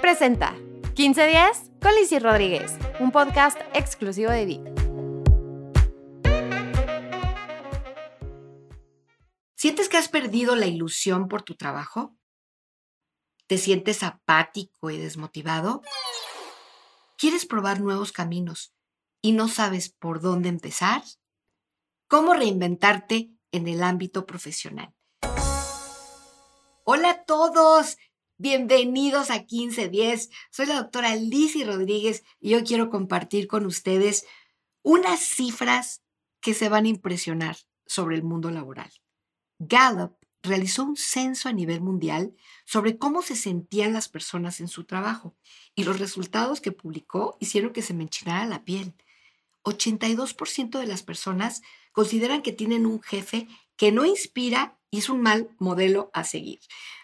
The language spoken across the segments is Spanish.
Presenta 15 días con Lizzy Rodríguez, un podcast exclusivo de Vic. ¿Sientes que has perdido la ilusión por tu trabajo? ¿Te sientes apático y desmotivado? ¿Quieres probar nuevos caminos y no sabes por dónde empezar? ¿Cómo reinventarte en el ámbito profesional? Hola a todos, bienvenidos a 1510. Soy la doctora Lizzy Rodríguez y hoy quiero compartir con ustedes unas cifras que se van a impresionar sobre el mundo laboral. Gallup realizó un censo a nivel mundial sobre cómo se sentían las personas en su trabajo y los resultados que publicó hicieron que se me enchinara la piel. 82% de las personas consideran que tienen un jefe que no inspira y es un mal modelo a seguir.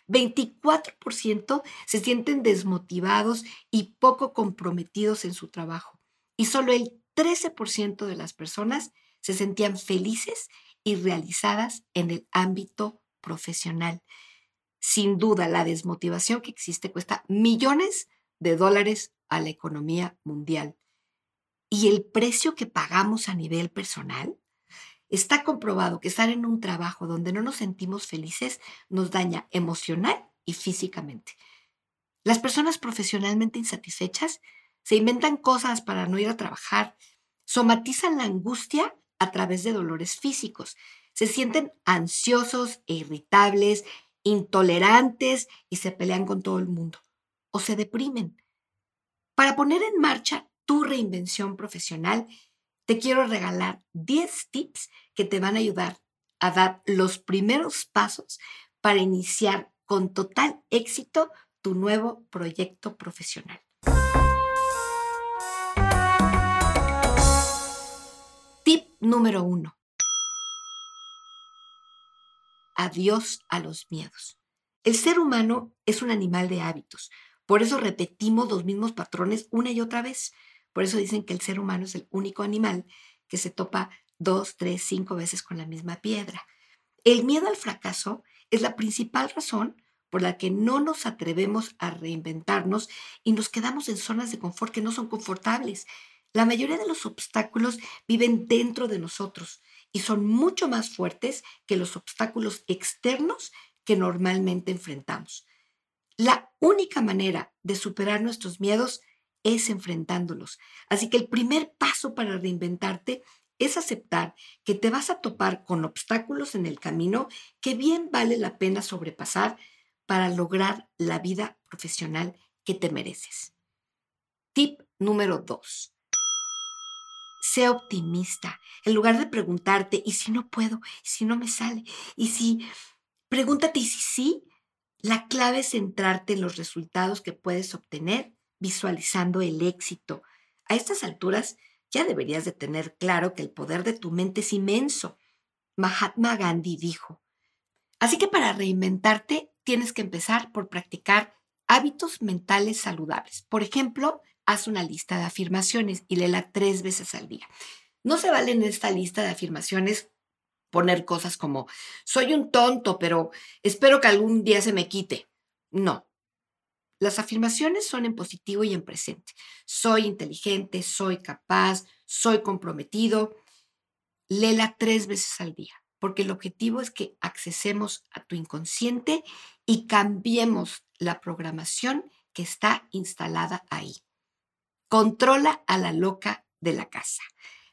24% se sienten desmotivados y poco comprometidos en su trabajo. Y solo el 13% de las personas se sentían felices y realizadas en el ámbito profesional. Sin duda, la desmotivación que existe cuesta millones de dólares a la economía mundial. Y el precio que pagamos a nivel personal, está comprobado que estar en un trabajo donde no nos sentimos felices nos daña emocional y físicamente. Las personas profesionalmente insatisfechas se inventan cosas para no ir a trabajar, somatizan la angustia a través de dolores físicos, se sienten ansiosos e irritables, intolerantes y se pelean con todo el mundo o se deprimen. Para poner en marcha tu reinvención profesional, te quiero regalar 10 tips que te van a ayudar a dar los primeros pasos para iniciar con total éxito tu nuevo proyecto profesional. Tip número uno. Adiós a los miedos. El ser humano es un animal de hábitos. Por eso repetimos los mismos patrones una y otra vez. Por eso dicen que el ser humano es el único animal que se topa dos, tres, cinco veces con la misma piedra. El miedo al fracaso es la principal razón por la que no nos atrevemos a reinventarnos y nos quedamos en zonas de confort que no son confortables. La mayoría de los obstáculos viven dentro de nosotros y son mucho más fuertes que los obstáculos externos que normalmente enfrentamos. La única manera de superar nuestros miedos es enfrentándolos. Así que el primer paso para reinventarte es aceptar que te vas a topar con obstáculos en el camino que bien vale la pena sobrepasar para lograr la vida profesional que te mereces. Tip número 2. Sé optimista. En lugar de preguntarte, ¿y si no puedo? ¿Y si no me sale? ¿Y si... Pregúntate, ¿y si sí? La clave es centrarte en los resultados que puedes obtener visualizando el éxito. A estas alturas ya deberías de tener claro que el poder de tu mente es inmenso. Mahatma Gandhi dijo. Así que para reinventarte tienes que empezar por practicar hábitos mentales saludables. Por ejemplo, haz una lista de afirmaciones y léela tres veces al día. No se vale en esta lista de afirmaciones poner cosas como soy un tonto, pero espero que algún día se me quite. No, las afirmaciones son en positivo y en presente. Soy inteligente, soy capaz, soy comprometido. Lela tres veces al día, porque el objetivo es que accesemos a tu inconsciente y cambiemos la programación que está instalada ahí. Controla a la loca de la casa.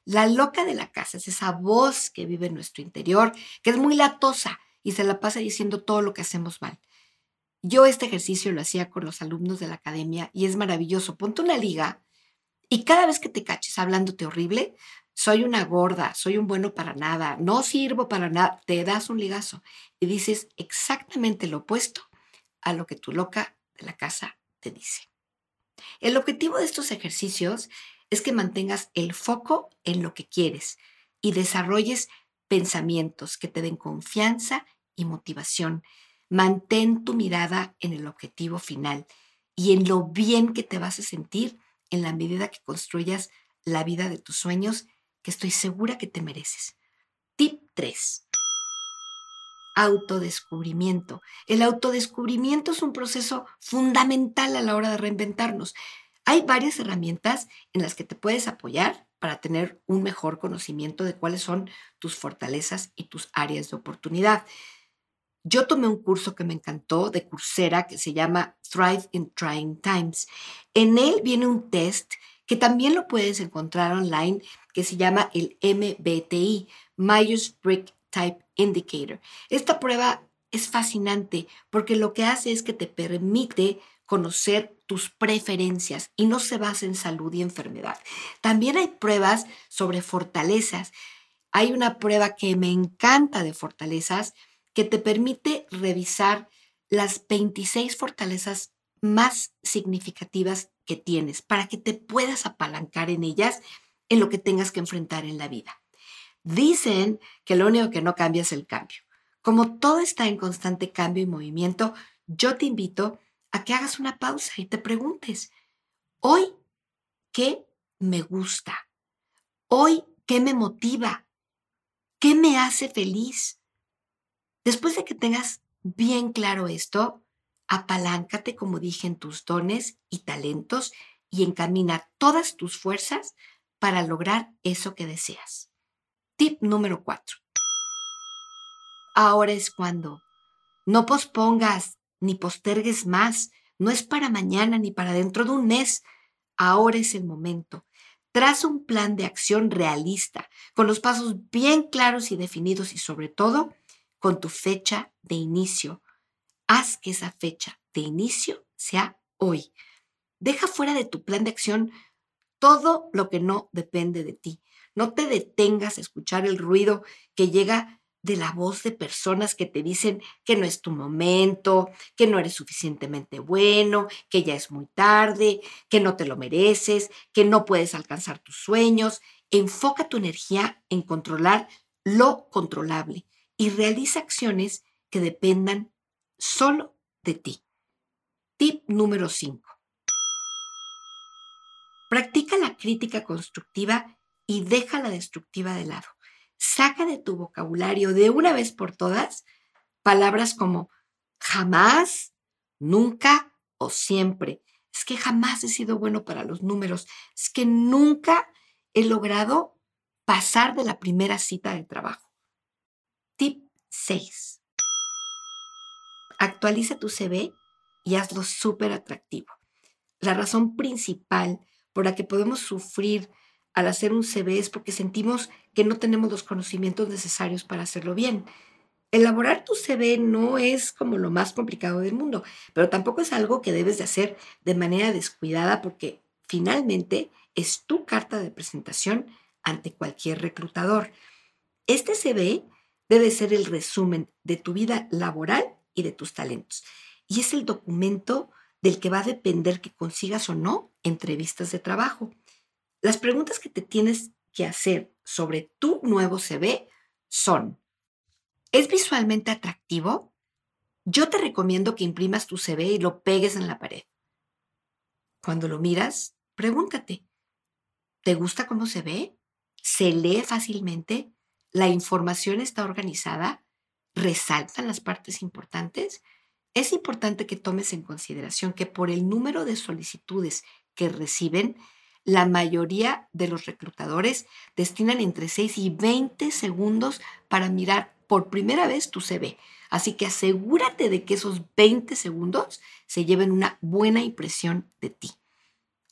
La loca de la casa es esa voz que vive en nuestro interior, que es muy latosa y se la pasa diciendo todo lo que hacemos mal. Yo este ejercicio lo hacía con los alumnos de la academia y es maravilloso. Ponte una liga y cada vez que te caches hablándote horrible, soy una gorda, soy un bueno para nada, no sirvo para nada, te das un ligazo y dices exactamente lo opuesto a lo que tu loca de la casa te dice. El objetivo de estos ejercicios es que mantengas el foco en lo que quieres y desarrolles pensamientos que te den confianza y motivación Mantén tu mirada en el objetivo final y en lo bien que te vas a sentir en la medida que construyas la vida de tus sueños que estoy segura que te mereces. Tip 3. autodescubrimiento. El autodescubrimiento es un proceso fundamental a la hora de reinventarnos. Hay varias herramientas en las que te puedes apoyar para tener un mejor conocimiento de cuáles son tus fortalezas y tus áreas de oportunidad. Yo tomé un curso que me encantó de Coursera que se llama Thrive in Trying Times. En él viene un test que también lo puedes encontrar online que se llama el MBTI, Myers-Briggs Type Indicator. Esta prueba es fascinante porque lo que hace es que te permite conocer tus preferencias y no se basa en salud y enfermedad. También hay pruebas sobre fortalezas. Hay una prueba que me encanta de fortalezas que te permite revisar las 26 fortalezas más significativas que tienes para que te puedas apalancar en ellas en lo que tengas que enfrentar en la vida. Dicen que lo único que no cambia es el cambio. Como todo está en constante cambio y movimiento, yo te invito a que hagas una pausa y te preguntes, hoy, ¿qué me gusta? Hoy, ¿qué me motiva? ¿Qué me hace feliz? Después de que tengas bien claro esto, apaláncate, como dije, en tus dones y talentos y encamina todas tus fuerzas para lograr eso que deseas. Tip número 4. Ahora es cuando. No pospongas ni postergues más. No es para mañana ni para dentro de un mes. Ahora es el momento. Traza un plan de acción realista, con los pasos bien claros y definidos y sobre todo con tu fecha de inicio. Haz que esa fecha de inicio sea hoy. Deja fuera de tu plan de acción todo lo que no depende de ti. No te detengas a escuchar el ruido que llega de la voz de personas que te dicen que no es tu momento, que no eres suficientemente bueno, que ya es muy tarde, que no te lo mereces, que no puedes alcanzar tus sueños. Enfoca tu energía en controlar lo controlable y realiza acciones que dependan solo de ti. Tip número 5. Practica la crítica constructiva y deja la destructiva de lado. Saca de tu vocabulario de una vez por todas palabras como jamás, nunca o siempre. Es que jamás he sido bueno para los números. Es que nunca he logrado pasar de la primera cita de trabajo. Tip 6. Actualiza tu CV y hazlo súper atractivo. La razón principal por la que podemos sufrir al hacer un CV es porque sentimos que no tenemos los conocimientos necesarios para hacerlo bien. Elaborar tu CV no es como lo más complicado del mundo, pero tampoco es algo que debes de hacer de manera descuidada porque finalmente es tu carta de presentación ante cualquier reclutador. Este CV debe ser el resumen de tu vida laboral y de tus talentos. Y es el documento del que va a depender que consigas o no entrevistas de trabajo. Las preguntas que te tienes que hacer sobre tu nuevo CV son, ¿es visualmente atractivo? Yo te recomiendo que imprimas tu CV y lo pegues en la pared. Cuando lo miras, pregúntate, ¿te gusta cómo se ve? ¿Se lee fácilmente? La información está organizada, resaltan las partes importantes, es importante que tomes en consideración que por el número de solicitudes que reciben, la mayoría de los reclutadores destinan entre 6 y 20 segundos para mirar por primera vez tu CV. Así que asegúrate de que esos 20 segundos se lleven una buena impresión de ti.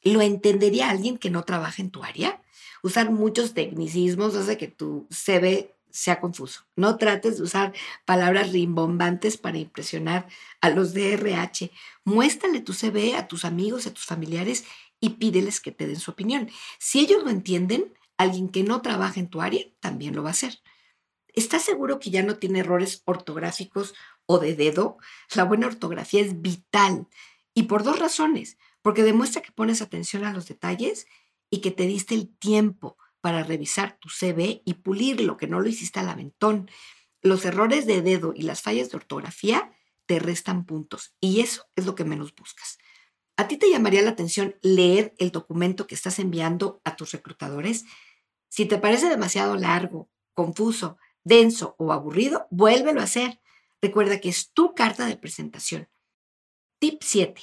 ¿Lo entendería alguien que no trabaja en tu área? usar muchos tecnicismos hace que tu CV sea confuso. No trates de usar palabras rimbombantes para impresionar a los DRH. Muéstrale tu CV a tus amigos, a tus familiares y pídeles que te den su opinión. Si ellos lo entienden, alguien que no trabaja en tu área también lo va a hacer. ¿Estás seguro que ya no tiene errores ortográficos o de dedo? La buena ortografía es vital y por dos razones. Porque demuestra que pones atención a los detalles y que te diste el tiempo para revisar tu CV y pulirlo, que no lo hiciste al aventón. Los errores de dedo y las fallas de ortografía te restan puntos y eso es lo que menos buscas. ¿A ti te llamaría la atención leer el documento que estás enviando a tus reclutadores? Si te parece demasiado largo, confuso, denso o aburrido, vuélvelo a hacer. Recuerda que es tu carta de presentación. Tip 7.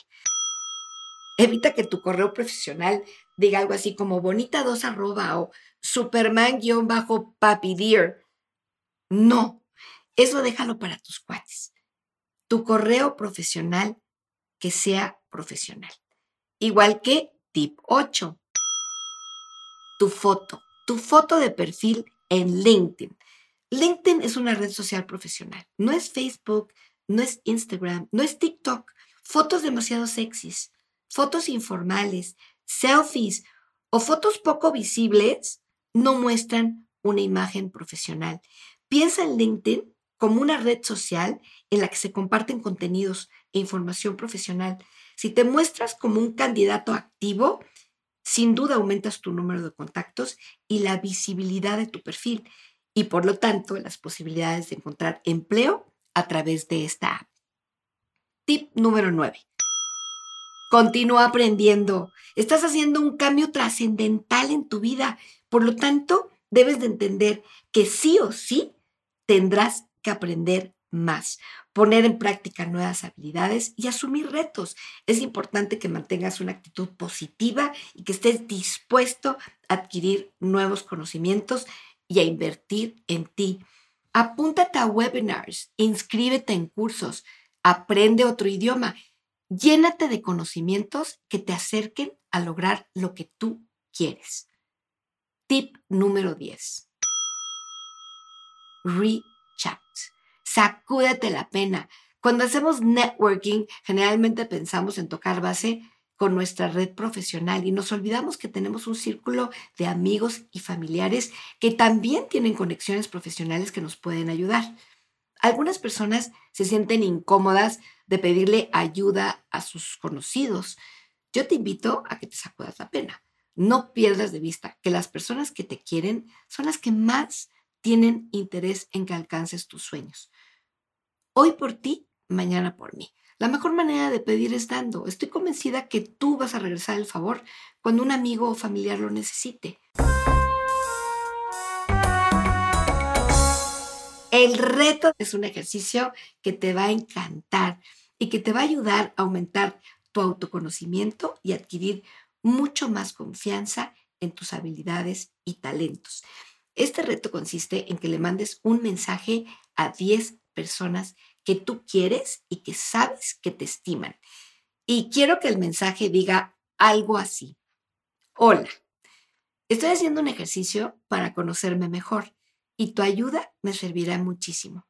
Evita que tu correo profesional diga algo así como bonita2 arroba o superman-papidear. No, eso déjalo para tus cuates. Tu correo profesional que sea profesional. Igual que tip 8. Tu foto. Tu foto de perfil en LinkedIn. LinkedIn es una red social profesional. No es Facebook, no es Instagram, no es TikTok. Fotos demasiado sexys, fotos informales, selfies o fotos poco visibles no muestran una imagen profesional. Piensa en LinkedIn como una red social en la que se comparten contenidos e información profesional. Si te muestras como un candidato activo, sin duda aumentas tu número de contactos y la visibilidad de tu perfil y por lo tanto las posibilidades de encontrar empleo a través de esta app. Tip número 9. Continúa aprendiendo. Estás haciendo un cambio trascendental en tu vida. Por lo tanto, debes de entender que sí o sí tendrás que aprender más, poner en práctica nuevas habilidades y asumir retos. Es importante que mantengas una actitud positiva y que estés dispuesto a adquirir nuevos conocimientos y a invertir en ti. Apúntate a webinars, inscríbete en cursos, aprende otro idioma, llénate de conocimientos que te acerquen a lograr lo que tú quieres. Tip número 10. Reach. Sacúdete la pena. Cuando hacemos networking, generalmente pensamos en tocar base con nuestra red profesional y nos olvidamos que tenemos un círculo de amigos y familiares que también tienen conexiones profesionales que nos pueden ayudar. Algunas personas se sienten incómodas de pedirle ayuda a sus conocidos. Yo te invito a que te sacudas la pena. No pierdas de vista que las personas que te quieren son las que más tienen interés en que alcances tus sueños. Hoy por ti, mañana por mí. La mejor manera de pedir es dando. Estoy convencida que tú vas a regresar el favor cuando un amigo o familiar lo necesite. El reto es un ejercicio que te va a encantar y que te va a ayudar a aumentar tu autoconocimiento y adquirir mucho más confianza en tus habilidades y talentos. Este reto consiste en que le mandes un mensaje a 10 personas que tú quieres y que sabes que te estiman. Y quiero que el mensaje diga algo así. Hola, estoy haciendo un ejercicio para conocerme mejor y tu ayuda me servirá muchísimo.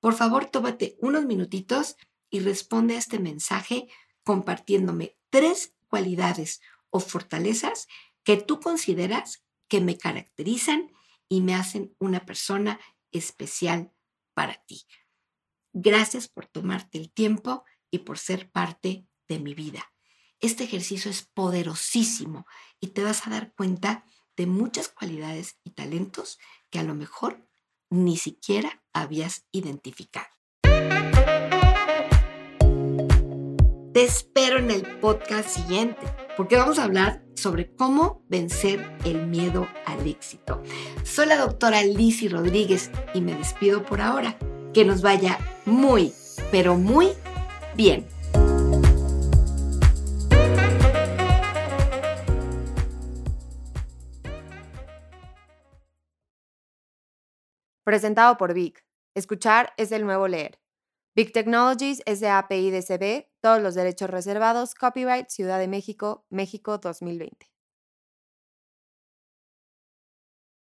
Por favor, tómate unos minutitos y responde a este mensaje compartiéndome tres cualidades o fortalezas que tú consideras que me caracterizan y me hacen una persona especial para ti. Gracias por tomarte el tiempo y por ser parte de mi vida. Este ejercicio es poderosísimo y te vas a dar cuenta de muchas cualidades y talentos que a lo mejor ni siquiera habías identificado. Te espero en el podcast siguiente, porque vamos a hablar sobre cómo vencer el miedo al éxito. Soy la doctora Lizzy Rodríguez y me despido por ahora que nos vaya muy, pero muy bien. Presentado por Vic. Escuchar es el nuevo leer. Big Technologies es todos los derechos reservados, copyright Ciudad de México, México 2020.